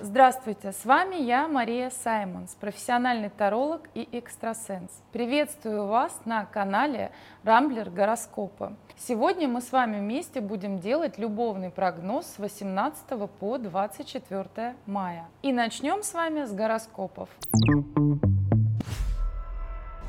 Здравствуйте, с вами я, Мария Саймонс, профессиональный таролог и экстрасенс. Приветствую вас на канале Рамблер Гороскопа. Сегодня мы с вами вместе будем делать любовный прогноз с 18 по 24 мая. И начнем с вами с гороскопов.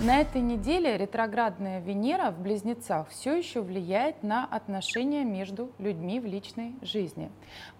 На этой неделе ретроградная Венера в Близнецах все еще влияет на отношения между людьми в личной жизни.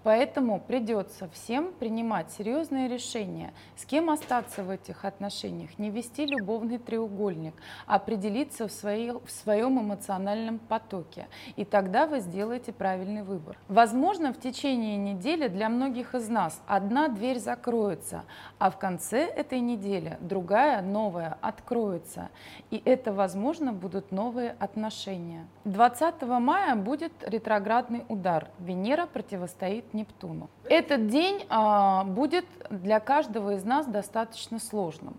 Поэтому придется всем принимать серьезные решения, с кем остаться в этих отношениях, не вести любовный треугольник, а определиться в, своей, в своем эмоциональном потоке. И тогда вы сделаете правильный выбор. Возможно, в течение недели для многих из нас одна дверь закроется, а в конце этой недели другая, новая, откроется откроется. И это, возможно, будут новые отношения. 20 мая будет ретроградный удар. Венера противостоит Нептуну. Этот день а, будет для каждого из нас достаточно сложным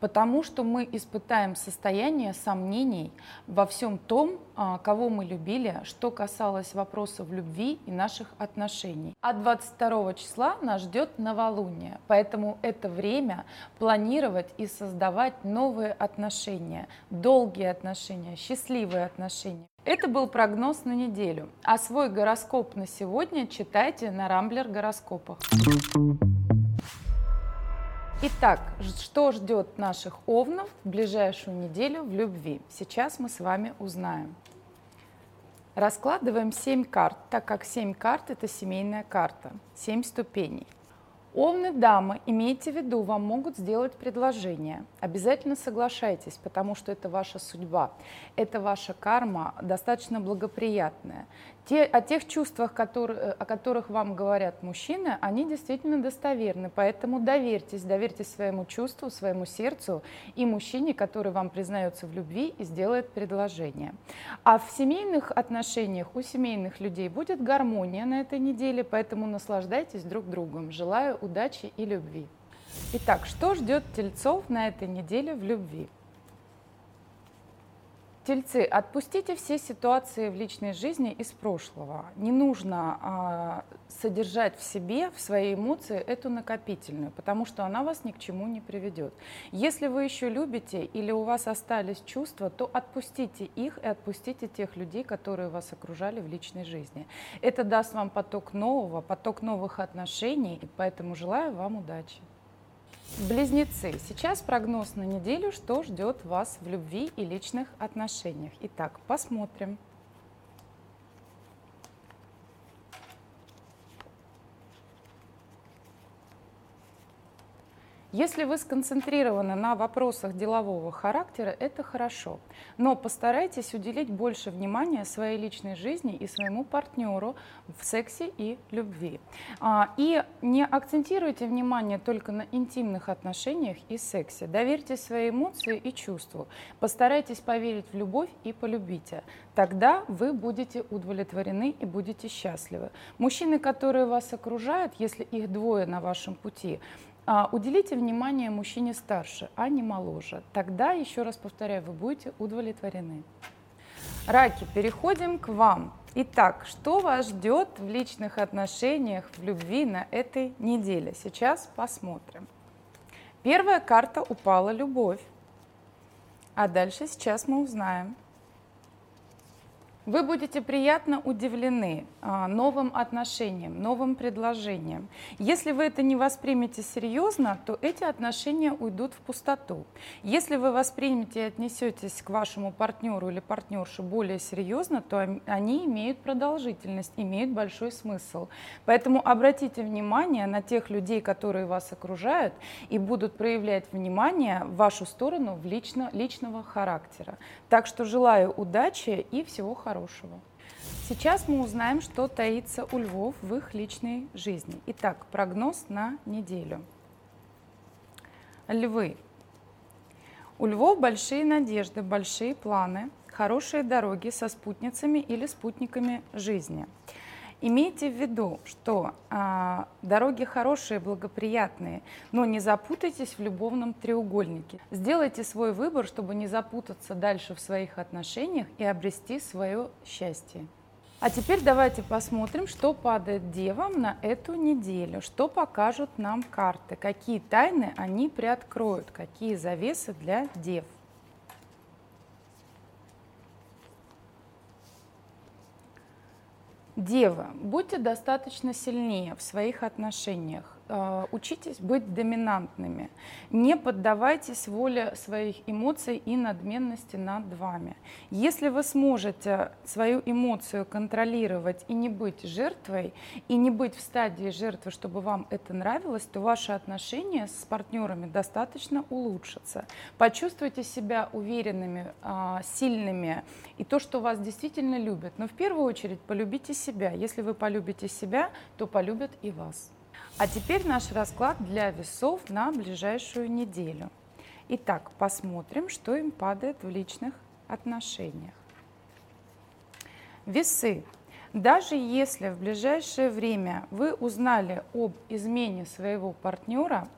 потому что мы испытаем состояние сомнений во всем том, а, кого мы любили, что касалось вопросов любви и наших отношений. А 22 числа нас ждет новолуние, поэтому это время планировать и создавать новые отношения, долгие отношения, счастливые отношения. Это был прогноз на неделю, а свой гороскоп на сегодня читайте на Рамблер гороскопах. Итак, что ждет наших овнов в ближайшую неделю в любви? Сейчас мы с вами узнаем. Раскладываем 7 карт, так как 7 карт – это семейная карта, 7 ступеней. Овны, дамы, имейте в виду, вам могут сделать предложение. Обязательно соглашайтесь, потому что это ваша судьба, это ваша карма, достаточно благоприятная. Те, о тех чувствах, которые, о которых вам говорят мужчины, они действительно достоверны, поэтому доверьтесь, доверьтесь своему чувству, своему сердцу и мужчине, который вам признается в любви и сделает предложение. А в семейных отношениях у семейных людей будет гармония на этой неделе, поэтому наслаждайтесь друг другом. Желаю удачи и любви. Итак, что ждет тельцов на этой неделе в любви? Тельцы, отпустите все ситуации в личной жизни из прошлого. Не нужно а, содержать в себе, в своей эмоции эту накопительную, потому что она вас ни к чему не приведет. Если вы еще любите или у вас остались чувства, то отпустите их и отпустите тех людей, которые вас окружали в личной жизни. Это даст вам поток нового, поток новых отношений, и поэтому желаю вам удачи. Близнецы. Сейчас прогноз на неделю, что ждет вас в любви и личных отношениях. Итак, посмотрим. Если вы сконцентрированы на вопросах делового характера, это хорошо. Но постарайтесь уделить больше внимания своей личной жизни и своему партнеру в сексе и любви. А, и не акцентируйте внимание только на интимных отношениях и сексе. Доверьте свои эмоции и чувству. Постарайтесь поверить в любовь и полюбите. Тогда вы будете удовлетворены и будете счастливы. Мужчины, которые вас окружают, если их двое на вашем пути, уделите внимание мужчине старше, а не моложе. Тогда, еще раз повторяю, вы будете удовлетворены. Раки, переходим к вам. Итак, что вас ждет в личных отношениях, в любви на этой неделе? Сейчас посмотрим. Первая карта упала любовь. А дальше сейчас мы узнаем. Вы будете приятно удивлены а, новым отношениям, новым предложениям. Если вы это не воспримете серьезно, то эти отношения уйдут в пустоту. Если вы воспримете и отнесетесь к вашему партнеру или партнерше более серьезно, то они имеют продолжительность, имеют большой смысл. Поэтому обратите внимание на тех людей, которые вас окружают и будут проявлять внимание в вашу сторону в лично, личного характера. Так что желаю удачи и всего хорошего хорошего. Сейчас мы узнаем, что таится у львов в их личной жизни. Итак, прогноз на неделю. Львы. У львов большие надежды, большие планы, хорошие дороги со спутницами или спутниками жизни. Имейте в виду, что а, дороги хорошие, благоприятные, но не запутайтесь в любовном треугольнике. Сделайте свой выбор, чтобы не запутаться дальше в своих отношениях и обрести свое счастье. А теперь давайте посмотрим, что падает девам на эту неделю, что покажут нам карты, какие тайны они приоткроют, какие завесы для дев. Дева, будьте достаточно сильнее в своих отношениях. А, учитесь быть доминантными. Не поддавайтесь воле своих эмоций и надменности над вами. Если вы сможете свою эмоцию контролировать и не быть жертвой, и не быть в стадии жертвы, чтобы вам это нравилось, то ваши отношения с партнерами достаточно улучшатся. Почувствуйте себя уверенными, а, сильными и то, что вас действительно любят. Но в первую очередь полюбите себя. Если вы полюбите себя, то полюбят и вас. А теперь наш расклад для весов на ближайшую неделю. Итак, посмотрим, что им падает в личных отношениях. Весы. Даже если в ближайшее время вы узнали об измене своего партнера,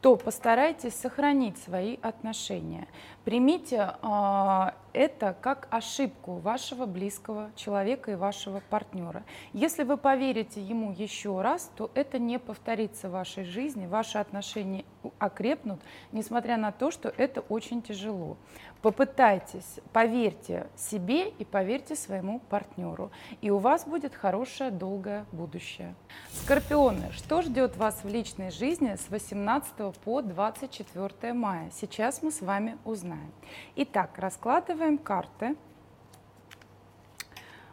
то постарайтесь сохранить свои отношения. Примите э, это как ошибку вашего близкого человека и вашего партнера. Если вы поверите ему еще раз, то это не повторится в вашей жизни, ваши отношения окрепнут, несмотря на то, что это очень тяжело. Попытайтесь, поверьте себе и поверьте своему партнеру, и у вас будет хорошее, долгое будущее. Скорпионы, что ждет вас в личной жизни с 18 по 24 мая? Сейчас мы с вами узнаем. Итак, раскладываем карты.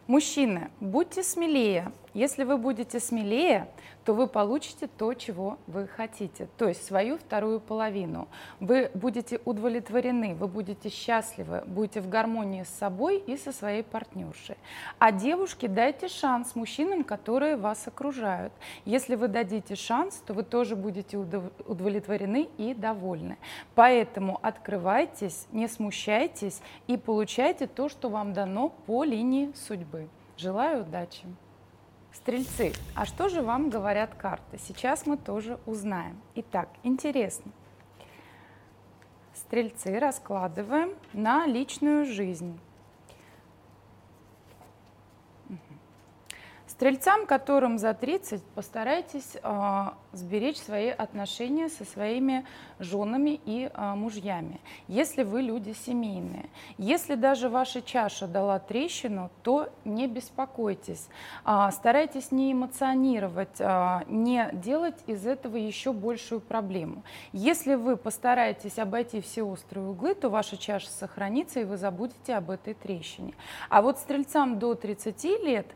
Мужчины, будьте смелее. Если вы будете смелее, то вы получите то, чего вы хотите, то есть свою вторую половину. Вы будете удовлетворены, вы будете счастливы, будете в гармонии с собой и со своей партнершей. А девушке дайте шанс мужчинам, которые вас окружают. Если вы дадите шанс, то вы тоже будете удовлетворены и довольны. Поэтому открывайтесь, не смущайтесь и получайте то, что вам дано по линии судьбы. Желаю удачи! Стрельцы, а что же вам говорят карты? Сейчас мы тоже узнаем. Итак, интересно. Стрельцы раскладываем на личную жизнь. Стрельцам, которым за 30, постарайтесь э, сберечь свои отношения со своими женами и э, мужьями, если вы люди семейные. Если даже ваша чаша дала трещину, то не беспокойтесь. Э, старайтесь не эмоционировать, э, не делать из этого еще большую проблему. Если вы постараетесь обойти все острые углы, то ваша чаша сохранится, и вы забудете об этой трещине. А вот стрельцам до 30 лет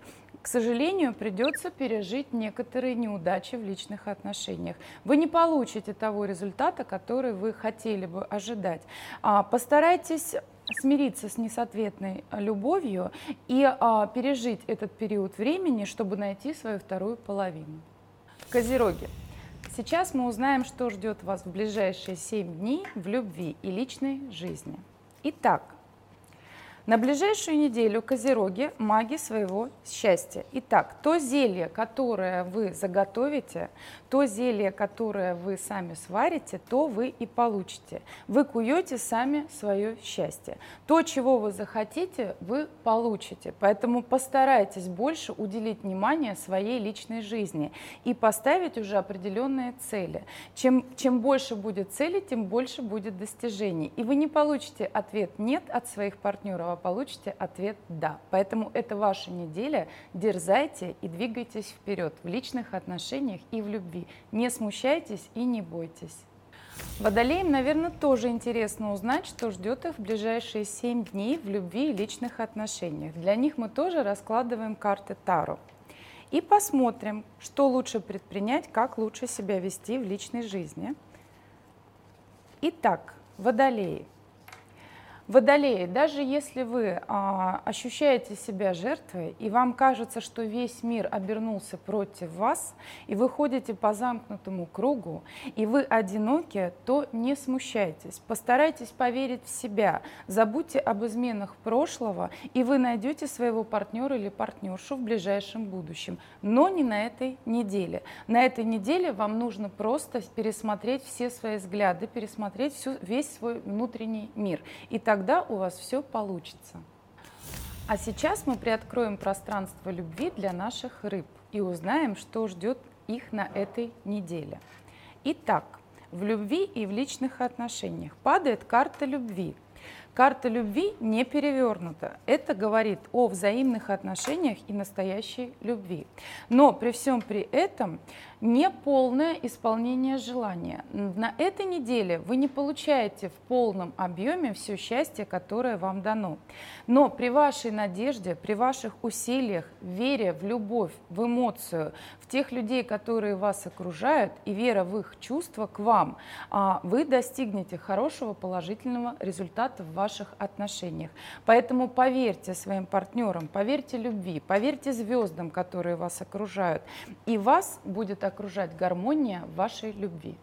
к сожалению, придется пережить некоторые неудачи в личных отношениях. Вы не получите того результата, который вы хотели бы ожидать. А, постарайтесь смириться с несоответной любовью и а, пережить этот период времени, чтобы найти свою вторую половину. Козероги. Сейчас мы узнаем, что ждет вас в ближайшие 7 дней в любви и личной жизни. Итак, на ближайшую неделю козероги – маги своего счастья. Итак, то зелье, которое вы заготовите, то зелье, которое вы сами сварите, то вы и получите. Вы куете сами свое счастье. То, чего вы захотите, вы получите. Поэтому постарайтесь больше уделить внимание своей личной жизни и поставить уже определенные цели. Чем, чем больше будет целей, тем больше будет достижений. И вы не получите ответ «нет» от своих партнеров, получите ответ «да». Поэтому это ваша неделя. Дерзайте и двигайтесь вперед в личных отношениях и в любви. Не смущайтесь и не бойтесь. Водолеям, наверное, тоже интересно узнать, что ждет их в ближайшие 7 дней в любви и личных отношениях. Для них мы тоже раскладываем карты Таро. И посмотрим, что лучше предпринять, как лучше себя вести в личной жизни. Итак, Водолеи – Водолеи, даже если вы а, ощущаете себя жертвой, и вам кажется, что весь мир обернулся против вас, и вы ходите по замкнутому кругу, и вы одиноки, то не смущайтесь. Постарайтесь поверить в себя, забудьте об изменах прошлого, и вы найдете своего партнера или партнершу в ближайшем будущем, но не на этой неделе. На этой неделе вам нужно просто пересмотреть все свои взгляды, пересмотреть всю, весь свой внутренний мир. И так тогда у вас все получится. А сейчас мы приоткроем пространство любви для наших рыб и узнаем, что ждет их на этой неделе. Итак, в любви и в личных отношениях падает карта любви – Карта любви не перевернута. Это говорит о взаимных отношениях и настоящей любви. Но при всем при этом не полное исполнение желания. На этой неделе вы не получаете в полном объеме все счастье, которое вам дано. Но при вашей надежде, при ваших усилиях, вере в любовь, в эмоцию, в тех людей, которые вас окружают, и вера в их чувства к вам, а, вы достигнете хорошего положительного результата в ваших отношениях. Поэтому поверьте своим партнерам, поверьте любви, поверьте звездам, которые вас окружают, и вас будет окружать гармония вашей любви.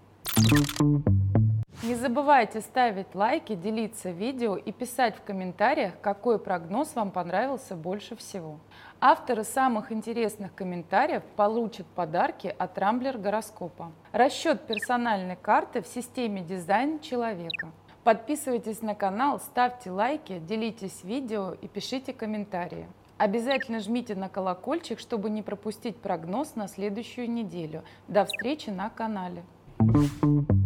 Не забывайте ставить лайки, делиться видео и писать в комментариях, какой прогноз вам понравился больше всего. Авторы самых интересных комментариев получат подарки от Рамблер Гороскопа. Расчет персональной карты в системе дизайн человека. Подписывайтесь на канал, ставьте лайки, делитесь видео и пишите комментарии. Обязательно жмите на колокольчик, чтобы не пропустить прогноз на следующую неделю. До встречи на канале. thank you